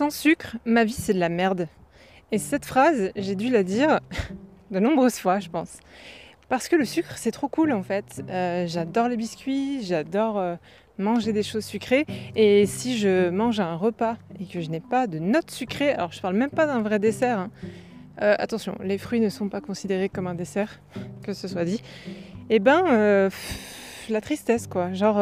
Sans sucre, ma vie c'est de la merde. Et cette phrase, j'ai dû la dire de nombreuses fois, je pense. Parce que le sucre, c'est trop cool en fait. Euh, j'adore les biscuits, j'adore euh, manger des choses sucrées. Et si je mange un repas et que je n'ai pas de notes sucrées, alors je parle même pas d'un vrai dessert. Hein. Euh, attention, les fruits ne sont pas considérés comme un dessert, que ce soit dit. Eh ben, la tristesse quoi. Genre,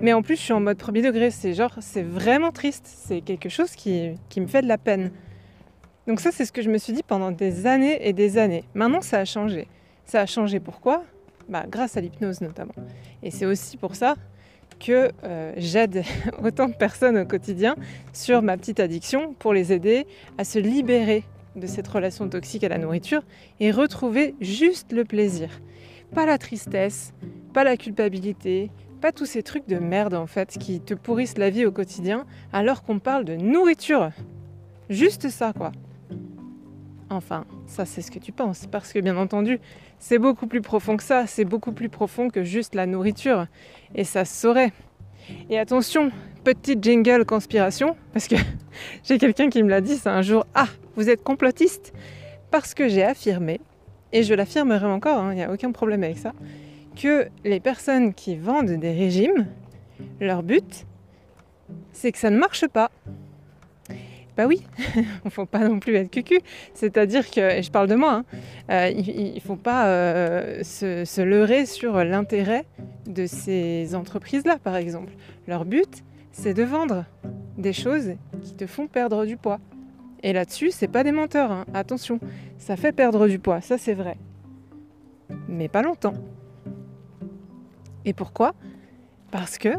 mais en plus, je suis en mode premier degré. C'est genre, c'est vraiment triste. C'est quelque chose qui, qui me fait de la peine. Donc ça, c'est ce que je me suis dit pendant des années et des années. Maintenant, ça a changé. Ça a changé pourquoi? Bah, Grâce à l'hypnose notamment. Et c'est aussi pour ça que euh, j'aide autant de personnes au quotidien sur ma petite addiction pour les aider à se libérer de cette relation toxique à la nourriture et retrouver juste le plaisir. Pas la tristesse, pas la culpabilité, pas tous ces trucs de merde en fait qui te pourrissent la vie au quotidien alors qu'on parle de nourriture. Juste ça quoi. Enfin, ça c'est ce que tu penses, parce que bien entendu, c'est beaucoup plus profond que ça, c'est beaucoup plus profond que juste la nourriture, et ça se saurait. Et attention, petite jingle conspiration, parce que j'ai quelqu'un qui me l'a dit, c'est un jour, ah, vous êtes complotiste, parce que j'ai affirmé, et je l'affirmerai encore, il hein, n'y a aucun problème avec ça, que les personnes qui vendent des régimes, leur but, c'est que ça ne marche pas. Bah oui, il ne faut pas non plus être cucu. C'est-à-dire que, et je parle de moi, hein, euh, il ne faut pas euh, se, se, leurrer sur l'intérêt de ces entreprises-là, par exemple. Leur but, c'est de vendre des choses qui te font perdre du poids. Et là-dessus, c'est pas des menteurs, hein. attention, ça fait perdre du poids, ça c'est vrai. Mais pas longtemps. Et pourquoi? Parce que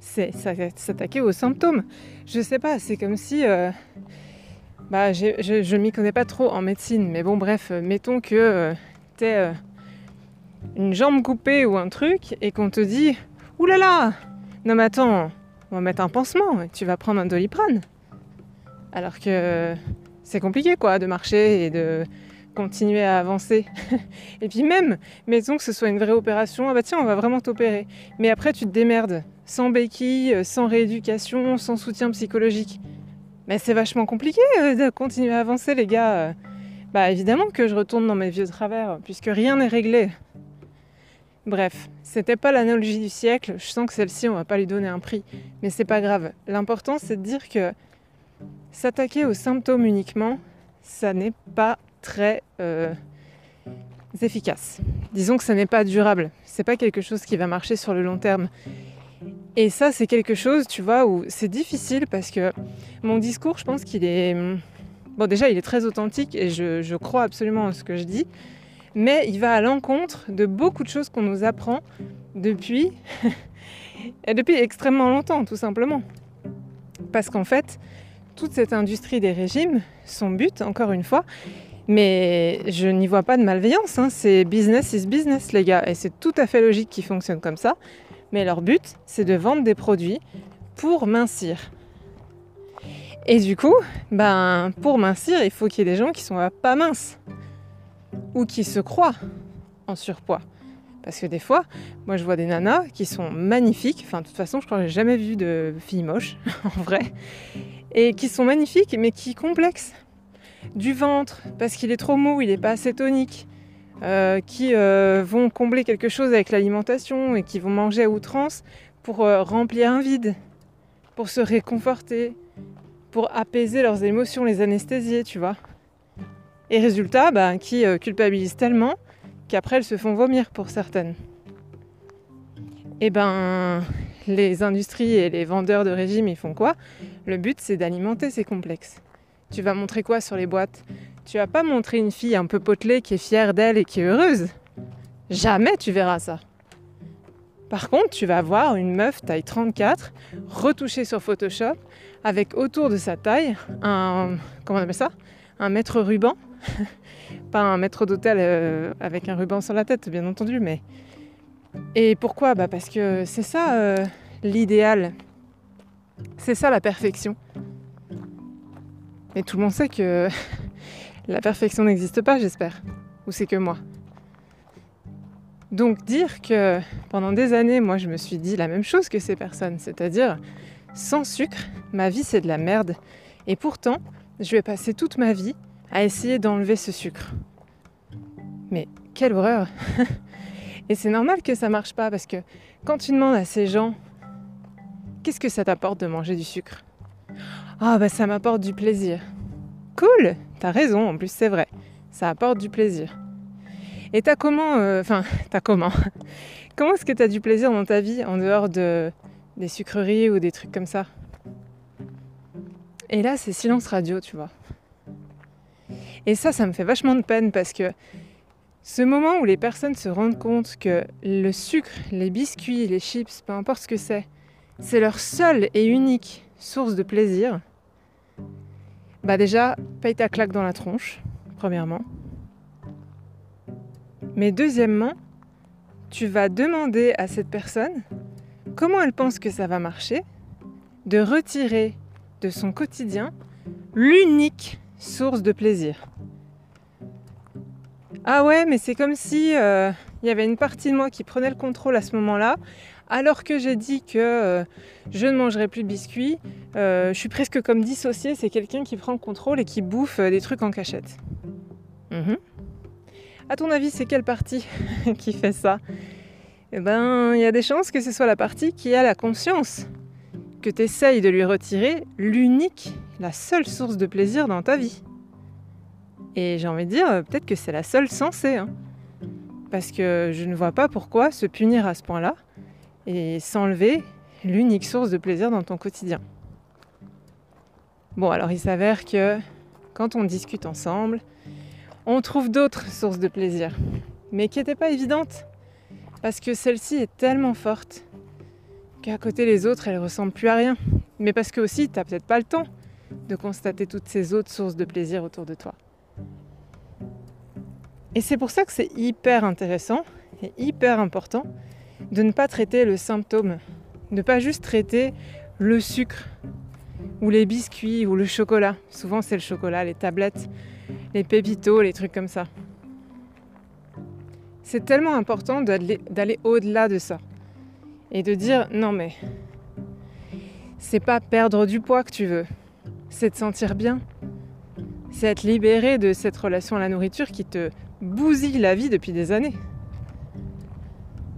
c'est s'attaquer aux symptômes. Je sais pas, c'est comme si. Euh, bah, je, je m'y connais pas trop en médecine, mais bon, bref, euh, mettons que euh, tu es une jambe coupée ou un truc et qu'on te dit là Non, mais attends, on va mettre un pansement, tu vas prendre un doliprane. Alors que c'est compliqué, quoi, de marcher et de continuer à avancer. et puis même, mettons que ce soit une vraie opération, ah bah tiens, on va vraiment t'opérer. Mais après, tu te démerdes, sans béquille, sans rééducation, sans soutien psychologique. Mais c'est vachement compliqué euh, de continuer à avancer, les gars. Bah évidemment que je retourne dans mes vieux travers, puisque rien n'est réglé. Bref, c'était pas l'analogie du siècle, je sens que celle-ci, on va pas lui donner un prix. Mais c'est pas grave. L'important, c'est de dire que s'attaquer aux symptômes uniquement, ça n'est pas très euh, efficace. Disons que ça n'est pas durable. C'est pas quelque chose qui va marcher sur le long terme. Et ça, c'est quelque chose, tu vois, où c'est difficile parce que mon discours, je pense qu'il est. Bon, déjà, il est très authentique et je, crois absolument en ce que je dis, mais il va à l'encontre de beaucoup de choses qu'on nous apprend depuis. depuis extrêmement longtemps, tout simplement. Parce qu'en fait, toute cette industrie des régimes, son but, encore une fois, mais je n'y vois pas de malveillance, hein. c'est business is business les gars, et c'est tout à fait logique qu'ils fonctionnent comme ça. Mais leur but, c'est de vendre des produits pour mincir. Et du coup, ben, pour mincir, il faut qu'il y ait des gens qui sont pas minces ou qui se croient en surpoids. Parce que des fois, moi je vois des nanas qui sont magnifiques, enfin de toute façon je crois que j'ai jamais vu de filles moches en vrai, et qui sont magnifiques mais qui complexent du ventre parce qu'il est trop mou, il n'est pas assez tonique, euh, qui euh, vont combler quelque chose avec l'alimentation et qui vont manger à outrance pour euh, remplir un vide, pour se réconforter, pour apaiser leurs émotions, les anesthésier, tu vois. Et résultat, bah, qui culpabilisent tellement qu'après elles se font vomir pour certaines. Et eh ben, les industries et les vendeurs de régime, ils font quoi? Le but, c'est d'alimenter ces complexes. Tu vas montrer quoi sur les boîtes? Tu vas pas montrer une fille un peu potelée qui est fière d'elle et qui est heureuse? Jamais tu verras ça. Par contre, tu vas voir une meuf taille 34, retouchée sur Photoshop, avec autour de sa taille un. Comment on appelle ça? Un mètre ruban. pas un maître d'hôtel euh, avec un ruban sur la tête, bien entendu, mais. Et pourquoi? Bah Parce que c'est ça euh, l'idéal. C'est ça la perfection. Mais tout le monde sait que la perfection n'existe pas, j'espère. Ou c'est que moi. Donc dire que pendant des années, moi, je me suis dit la même chose que ces personnes, c'est-à-dire sans sucre, ma vie c'est de la merde Et pourtant, je vais passer toute ma vie à essayer d'enlever ce sucre. Mais quelle horreur Et c'est normal que ça marche pas parce que quand tu demandes à ces gens qu'est-ce que ça t'apporte de manger du sucre? Ah bah ça m'apporte du plaisir. Cool, t'as raison, en plus c'est vrai, ça apporte du plaisir. Et t'as comment, euh, enfin t'as comment? Comment est-ce que t'as du plaisir dans ta vie en dehors de des sucreries ou des trucs comme ça? Et là c'est silence radio, tu vois. Et ça, ça me fait vachement de peine parce que ce moment où les personnes se rendent compte que le sucre, les biscuits, les chips, peu importe ce que c'est, c'est leur seule et unique source de plaisir, bah déjà, paye ta claque dans la tronche, premièrement. Mais deuxièmement, tu vas demander à cette personne comment elle pense que ça va marcher de retirer de son quotidien l'unique source de plaisir. Ah ouais, mais c'est comme si euh, il y avait une partie de moi qui prenait le contrôle à ce moment-là, alors que j'ai dit que euh, je ne mangerai plus de biscuits. Euh, je suis presque comme dissociée, c'est quelqu'un qui prend le contrôle et qui bouffe des trucs en cachette. Mhm. À ton avis, c'est quelle partie qui fait ça? Eh ben, il y a des chances que ce soit la partie qui a la conscience que tu essayes de lui retirer l'unique, la seule source de plaisir dans ta vie. Et j'ai envie de dire, euh, peut-être que c'est la seule censée. Hein. Parce que je ne vois pas pourquoi se punir à ce point-là et s'enlever l'unique source de plaisir dans ton quotidien. Bon, alors il s'avère que quand on discute ensemble, on trouve d'autres sources de plaisir, mais qui n'étaient pas évidentes. Parce que celle-ci est tellement forte qu'à côté les autres, elle ressemble plus à rien. Mais parce que aussi, tu n'as peut-être pas le temps de constater toutes ces autres sources de plaisir autour de toi. Et c'est pour ça que c'est hyper intéressant et hyper important de ne pas traiter le symptôme, de ne pas juste traiter le sucre ou les biscuits ou le chocolat. Souvent c'est le chocolat, les tablettes, les pépitos, les trucs comme ça. C'est tellement important d'aller au-delà de ça et de dire non mais c'est pas perdre du poids que tu veux, c'est te sentir bien, c'est être libéré de cette relation à la nourriture qui te bousille la vie depuis des années.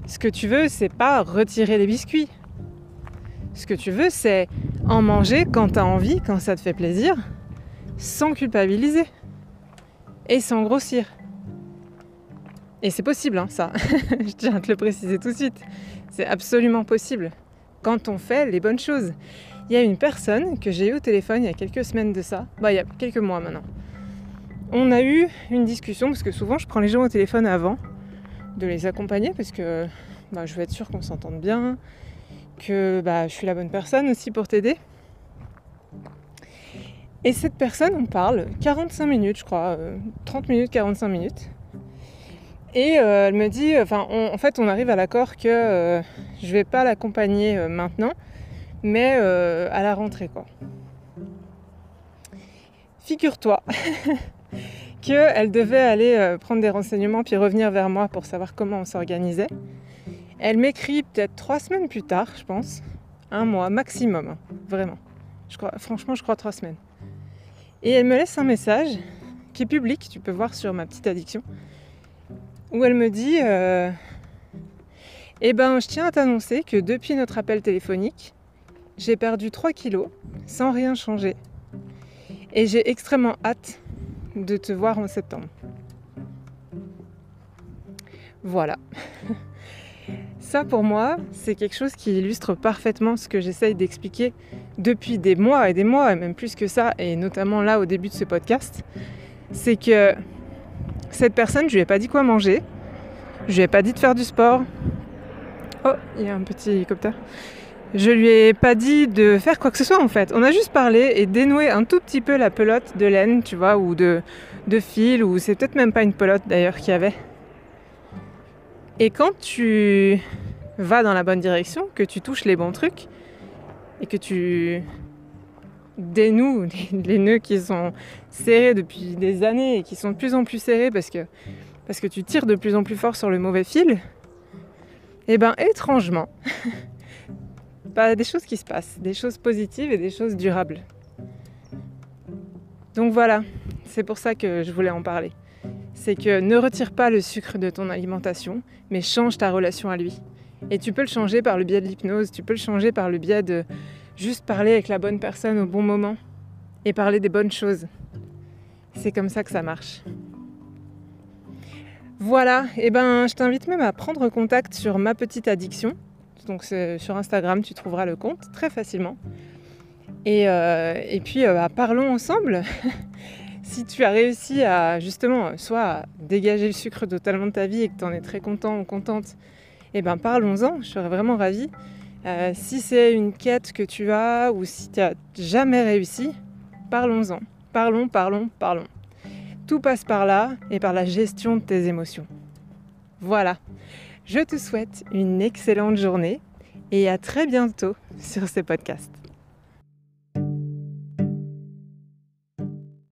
Ce que tu veux, c'est pas retirer les biscuits. Ce que tu veux, c'est en manger quand tu as envie, quand ça te fait plaisir, sans culpabiliser et sans grossir. Et c'est possible, hein, ça. Je tiens à te le préciser tout de suite. C'est absolument possible quand on fait les bonnes choses. Il y a une personne que j'ai eu au téléphone il y a quelques semaines de ça, bah, il y a quelques mois maintenant, on a eu une discussion parce que souvent je prends les gens au téléphone avant de les accompagner parce que bah, je veux être sûre qu'on s'entende bien, que bah, je suis la bonne personne aussi pour t'aider. Et cette personne, on parle 45 minutes, je crois, 30 euh, minutes, 45 minutes. Et euh, elle me dit, enfin, en fait, on arrive à l'accord que euh, je vais pas l'accompagner maintenant, mais à la rentrée, quoi. Figure-toi qu'elle devait aller euh, prendre des renseignements puis revenir vers moi pour savoir comment on s'organisait. Elle m'écrit peut-être trois semaines plus tard, je pense, un mois maximum, hein, vraiment. Franchement, je crois trois semaines. Et elle me laisse un message qui est public, tu peux voir sur ma petite addiction, où elle me dit euh, Eh ben, je tiens à t'annoncer que depuis notre appel téléphonique, j'ai perdu 3 kilos sans rien changer. Et j'ai extrêmement hâte de te voir en septembre. Voilà. Ça pour moi, c'est quelque chose qui illustre parfaitement ce que j'essaye d'expliquer depuis des mois et des mois, et même plus que ça, et notamment là au début de ce podcast. C'est que cette personne, je lui ai pas dit quoi manger, je lui ai pas dit de faire du sport. Oh, il y a un petit hélicoptère. Je lui ai pas dit de faire quoi que ce soit en fait. On a juste parlé et dénoué un tout petit peu la pelote de laine, tu vois, ou de, fil, ou c'est peut-être même pas une pelote d'ailleurs qu'il y avait. Et quand tu vas dans la bonne direction, que tu touches les bons trucs, et que tu dénoues les, les nœuds qui sont serrés depuis des années et qui sont de plus en plus serrés parce que, parce que tu tires de plus en plus fort sur le mauvais fil, et eh ben étrangement, des choses qui se passent, des choses positives et des choses durables. Donc voilà, c'est pour ça que je voulais en parler. C'est que ne retire pas le sucre de ton alimentation, mais change ta relation à lui. Et tu peux le changer par le biais de l'hypnose, tu peux le changer par le biais de juste parler avec la bonne personne au bon moment et parler des bonnes choses. C'est comme ça que ça marche. Voilà, et eh ben je t'invite même à prendre contact sur ma petite addiction. Donc sur Instagram, tu trouveras le compte très facilement. Et, euh, puis euh, bah, parlons ensemble. si tu as réussi à justement soit dégager le sucre totalement de ta vie et que tu en es très content ou contente, et eh ben parlons-en, je serais vraiment ravie. Euh, si c'est une quête que tu as ou si tu n'as jamais réussi, parlons-en. Parlons, parlons, parlons. Tout passe par là et par la gestion de tes émotions. Voilà. Je te souhaite une excellente journée et à très bientôt sur ce podcast.